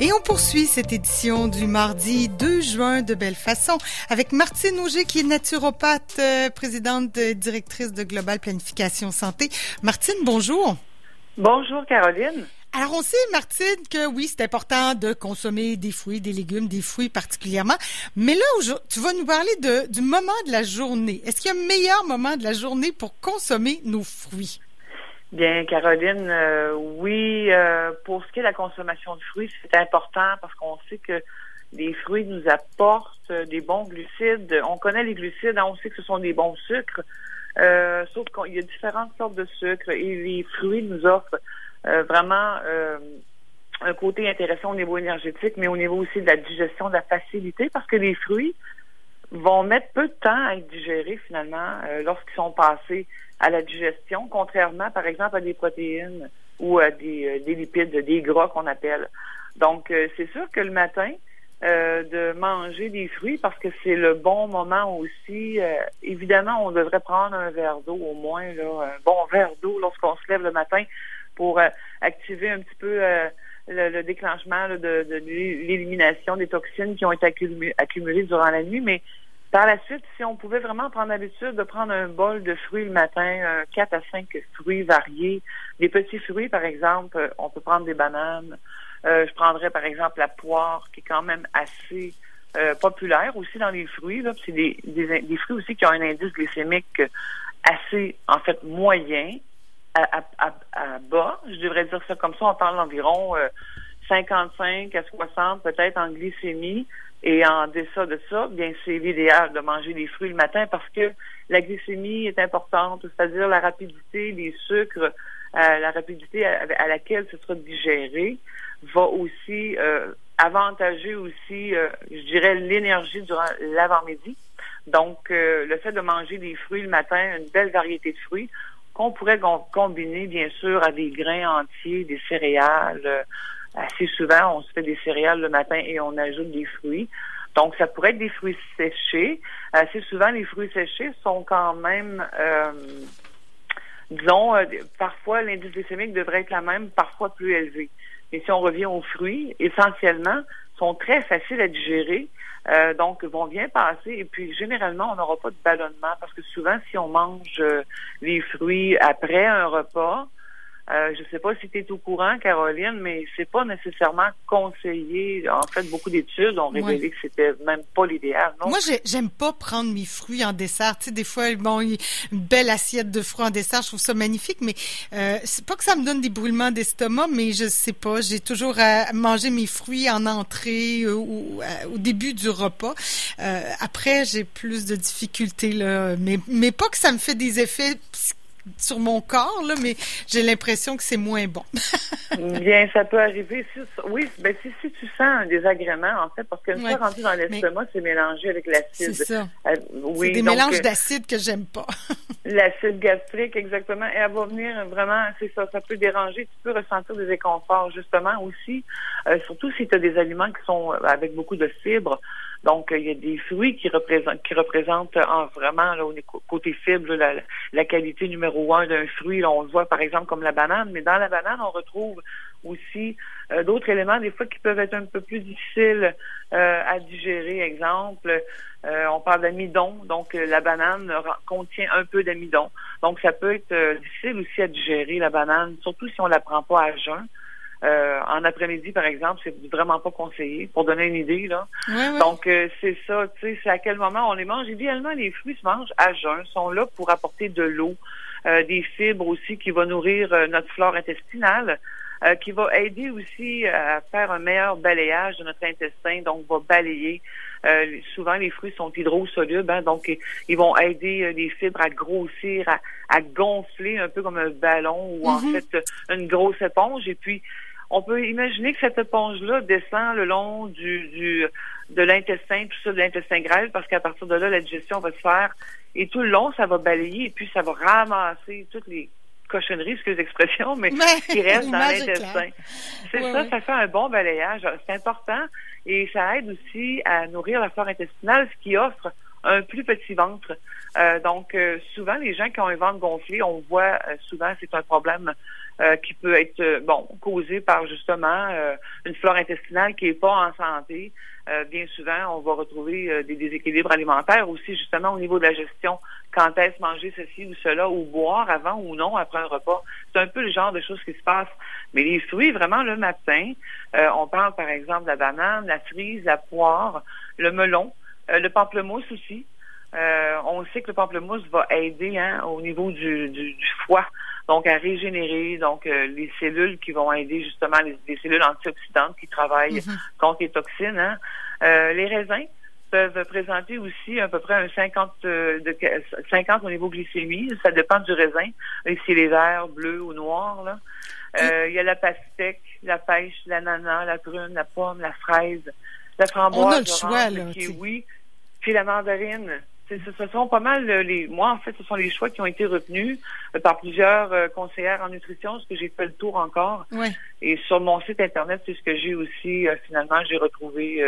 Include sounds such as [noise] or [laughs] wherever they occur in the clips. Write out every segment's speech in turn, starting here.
Et on poursuit cette édition du mardi 2 juin de belle façon avec Martine Auger qui est naturopathe, euh, présidente directrice de Global Planification Santé. Martine, bonjour. Bonjour Caroline. Alors on sait, Martine, que oui, c'est important de consommer des fruits, des légumes, des fruits particulièrement. Mais là, tu vas nous parler de, du moment de la journée. Est-ce qu'il y a un meilleur moment de la journée pour consommer nos fruits? Bien, Caroline, euh, oui, euh, pour ce qui est de la consommation de fruits, c'est important parce qu'on sait que les fruits nous apportent des bons glucides. On connaît les glucides, hein, on sait que ce sont des bons sucres, euh, sauf qu'il y a différentes sortes de sucres et les fruits nous offrent vraiment un côté intéressant au niveau énergétique, mais au niveau aussi de la digestion, de la facilité, parce que les fruits vont mettre peu de temps à être digérés finalement lorsqu'ils sont passés à la digestion, contrairement, par exemple, à des protéines ou à des, euh, des lipides, des gras qu'on appelle. Donc, euh, c'est sûr que le matin, euh, de manger des fruits parce que c'est le bon moment aussi. évidemment, on devrait prendre un verre d'eau au moins, là, un bon verre d'eau lorsqu'on se lève le matin pour activer un petit peu le, déclenchement de, l'élimination des toxines qui ont été accumulées durant la nuit. Mais par la suite, si on pouvait vraiment prendre l'habitude de prendre un bol de fruits le matin, quatre à cinq fruits variés, des petits fruits, par exemple, euh, on peut prendre des bananes. Euh, je prendrais, par exemple, la poire, qui est quand même assez euh, populaire aussi dans les fruits. C'est des, fruits aussi qui ont un indice glycémique assez, en fait, moyen, à, à, à, bas. Je devrais dire ça comme ça. On parle d'environ 55 à 60 peut-être en glycémie. Et en deçà de ça, bien, c'est l'idéal de manger des fruits le matin parce que la glycémie est importante, c'est-à-dire la rapidité, les sucres, euh, la rapidité à, laquelle ce sera digéré va aussi euh, avantager aussi, euh, je dirais, l'énergie durant l'avant-midi. Donc, le fait de manger des fruits le matin, une belle variété de fruits, qu'on pourrait combiner, bien sûr, à des grains entiers, des céréales, assez souvent, on se fait des céréales le matin et on ajoute des fruits. Donc, ça pourrait être des fruits séchés. Assez souvent, les fruits séchés sont quand même, euh, disons, euh, parfois l'indice glycémique devrait être la même, parfois plus élevé. Mais si on revient aux fruits, essentiellement, sont très faciles à digérer, euh, donc vont bien passer. Et puis, généralement, on n'aura pas de ballonnement parce que souvent, si on mange les fruits après un repas, euh, je ne sais pas si tu es au courant, Caroline, mais c'est pas nécessairement conseillé. En fait, beaucoup d'études ont révélé que c'était même pas l'idéal. Moi, j'aime pas prendre mes fruits en dessert. Tu sais, des fois, bon, une belle assiette de fruits en dessert, je trouve ça magnifique, mais euh, c'est pas que ça me donne des brûlements d'estomac, mais je sais pas. J'ai toujours à manger mes fruits en entrée euh, ou au début du repas. après, j'ai plus de difficultés là, mais mais pas que ça me fait des effets sur mon corps, là, mais j'ai l'impression que c'est moins bon. [laughs] Bien, ça peut arriver. oui, ben, si, si tu sens un désagrément, en fait, parce qu'une fois rendu dans l'estomac, c'est mélangé avec l'acide. C'est ça. Euh, oui, c'est des mélanges euh, d'acide que j'aime pas. [laughs] l'acide gastrique, exactement. Et elle va venir vraiment, c'est ça, ça peut déranger. Tu peux ressentir des inconforts, justement, aussi, euh, surtout si tu as des aliments qui sont avec beaucoup de fibres. Donc, il y a des fruits qui représentent, qui représentent en vraiment, là, au côté fibre, la, la, qualité numéro un d'un fruit. on le voit, par exemple, comme la banane. Mais dans la banane, on retrouve aussi euh, d'autres éléments, des fois, qui peuvent être un peu plus difficiles euh, à digérer. Exemple, euh, on parle d'amidon. Donc, la banane contient un peu d'amidon. Donc, ça peut être difficile aussi à digérer, la banane, surtout si on la prend pas à jeun. Euh, en après-midi, par exemple, c'est vraiment pas conseillé, pour donner une idée, là. Donc, euh, c'est ça, tu sais, c'est à quel moment on les mange. Idéalement, les fruits se mangent à jeun, sont là pour apporter de l'eau, euh, des fibres aussi qui vont nourrir notre flore intestinale. qui va aider aussi à faire un meilleur balayage de notre intestin, donc va balayer. souvent, les fruits sont hydrosolubles, hein, donc ils vont aider les fibres à grossir, à, gonfler un peu comme un ballon ou en mm-hmm. fait une grosse éponge. Et puis, on peut imaginer que cette éponge-là descend le long du, du de l'intestin, tout ça de l'intestin grêle, parce qu'à partir de là, la digestion va se faire. Et tout le long, ça va balayer et puis ça va ramasser toutes les cochonneries, excusez l'expression, mais qui restent dans l'intestin. C'est ça, ça fait un bon balayage. C'est important et ça aide aussi à nourrir la flore intestinale, ce qui offre un plus petit ventre. Euh, donc, euh, souvent, les gens qui ont un ventre gonflé, on voit euh, souvent, c'est un problème euh, qui peut être euh, bon causé par justement euh, une flore intestinale qui est pas en santé. bien souvent, on va retrouver des déséquilibres alimentaires aussi justement au niveau de la gestion. Quand est-ce manger ceci ou cela ou boire avant ou non après un repas? C'est un peu le genre de choses qui se passent. Mais les fruits, vraiment le matin, on parle par exemple de la banane, la frise, la poire, le melon, le pamplemousse aussi. on sait que le pamplemousse va aider hein, au niveau du, du foie donc à régénérer donc euh, les cellules qui vont aider justement les, cellules antioxydantes qui travaillent mhm. contre les toxines. Hein. Euh, les raisins peuvent présenter aussi à peu près un 50 euh, de 50 au niveau glycémie, ça dépend du raisin. Ici les verts, bleus ou noirs là. Il y a la pastèque, la pêche, l'ananas, la prune, la pomme, la fraise, la framboise, le, kiwi, puis la mandarine ce sont pas mal euh, les. Moi, en fait, ce sont les choix qui ont été retenus euh, par plusieurs euh, conseillères en nutrition, parce que j'ai fait le tour encore. Et sur mon site internet, c'est ce que j'ai aussi. finalement, j'ai retrouvé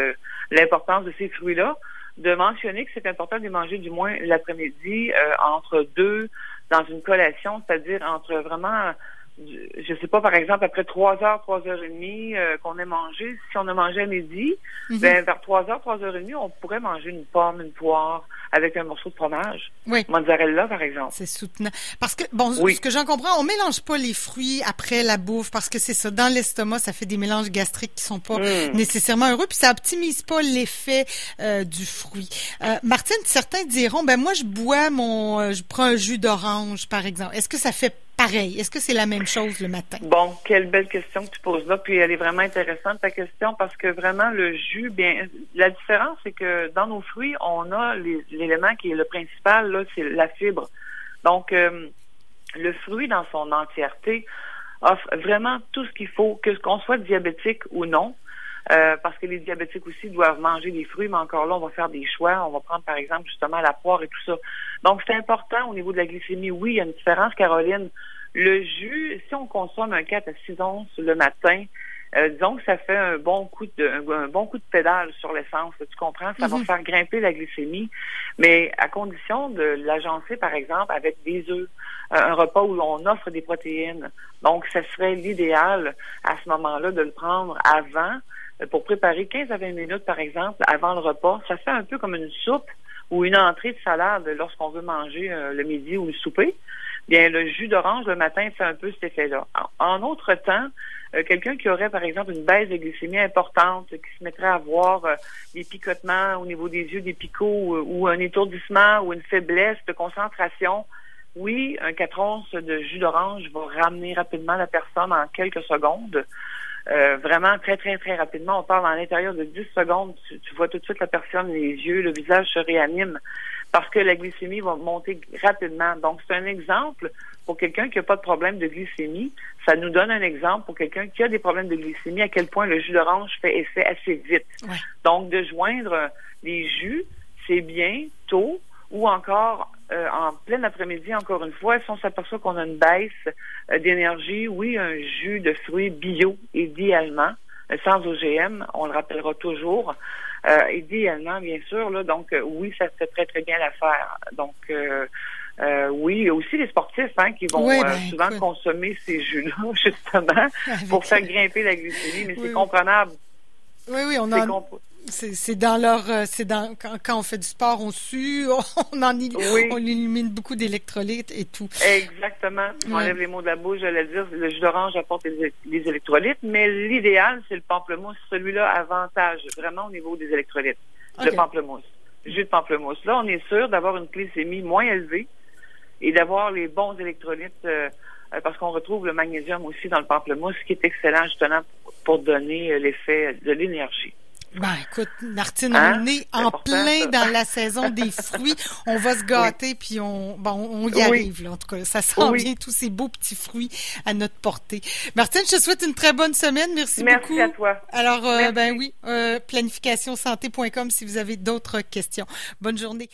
l'importance de ces fruits-là. De mentionner que c'est important de les manger du moins l'après-midi entre deux dans une collation, c'est-à-dire entre vraiment je sais pas, par exemple, après trois heures, trois heures et demie euh, qu'on ait mangé, si on a mangé à midi, mhm. ben, vers trois heures, trois heures et demie, on pourrait manger une pomme, une poire avec un morceau de fromage. Oui. Mozzarella, par exemple. C'est soutenant. Parce que, bon, ce que j'en comprends, on mélange pas les fruits après la bouffe parce que c'est ça. Dans l'estomac, ça fait des mélanges gastriques qui sont pas hmm. nécessairement heureux puis ça optimise pas l'effet euh, du fruit. Euh, Martine, certains diront, ben, moi, je bois mon, je prends un jus d'orange, par exemple. Est-ce que ça fait pareil? Est-ce que c'est la même chose le matin? Bon, quelle belle question que tu poses là. Puis elle est vraiment intéressante, ta question, parce que vraiment, le jus, bien, la différence, c'est que dans nos fruits, on a l'élément qui est le principal, là, c'est la fibre. Donc, euh, le fruit dans son entièreté offre vraiment tout ce qu'il faut, que qu'on soit diabétique ou non. Euh, parce que les diabétiques aussi doivent manger des fruits, mais encore là, on va faire des choix. On va prendre, par exemple, justement la poire et tout ça. Donc, c'est important au niveau de la glycémie. Oui, il y a une différence, Caroline. Le jus, si on consomme un 4 à 6 onces le matin, euh, disons que ça fait un bon coup de un, bon coup de pédale sur l'essence, tu comprends, ça va mhm. faire grimper la glycémie, mais à condition de l'agencer par exemple avec des œufs, euh, un repas où on offre des protéines. Donc ça serait l'idéal à ce moment-là de le prendre avant euh, pour préparer 15 à 20 minutes par exemple avant le repas. Ça fait un peu comme une soupe ou une entrée de salade lorsqu'on veut manger le midi ou le souper bien le jus d'orange le matin fait un peu cet effet-là. En, autre temps, euh, quelqu'un qui aurait par exemple une baisse de glycémie importante, qui se mettrait à avoir euh, des picotements au niveau des yeux, des picots euh, ou un étourdissement ou une faiblesse de concentration, oui, un 4 onces de jus d'orange va ramener rapidement la personne en quelques secondes. vraiment très, très, très rapidement. On parle à l'intérieur de 10 secondes. Tu, tu, vois tout de suite la personne, les yeux, le visage se réanime parce que la glycémie va monter rapidement. Donc, c'est un exemple pour quelqu'un qui n'a pas de problème de glycémie. Ça nous donne un exemple pour quelqu'un qui a des problèmes de glycémie, à quel point le jus d'orange fait effet assez vite. Donc, de joindre les jus, c'est bien tôt ou encore euh, en plein après-midi, encore une fois, si on s'aperçoit qu'on a une baisse euh, d'énergie, oui, un jus de fruits bio, idéalement, euh, sans OGM, on le rappellera toujours. Euh, idéalement, bien sûr, là, donc euh, oui, ça fait très, très bien l'affaire. Donc euh, euh, oui, il y a aussi les sportifs hein, qui vont ben, souvent consommer ces jus-là, [laughs] justement, pour faire [laughs] grimper la glycémie, mais c'est comprenable. Oui, oui, on a c'est dans leur, euh, c'est dans quand, on fait du sport, on sue, [laughs] on en on élimine beaucoup d'électrolytes et tout. Exactement. On enlève les mots de la bouche, j'allais dire, le jus d'orange apporte les, électrolytes, mais l'idéal, c'est le pamplemousse. Celui-là avantage vraiment au niveau des électrolytes. Le pamplemousse. Le jus de pamplemousse. Là, on est sûr d'avoir une glycémie moins élevée et d'avoir les bons électrolytes euh, euh, parce qu'on retrouve le magnésium aussi dans le pamplemousse, qui est excellent justement pour donner l'effet de l'énergie. Ben, écoute, Martine, hein? on est en plein dans la saison des [laughs] fruits. On va se gâter, puis on, bon, on y arrive, là, en tout cas. Ça sent bien tous ces beaux petits fruits à notre portée. Martine, je te souhaite une très bonne semaine. Merci, beaucoup. Merci à toi. Alors, euh, ben oui, euh, planificationsanté.com si vous avez d'autres questions. Bonne journée.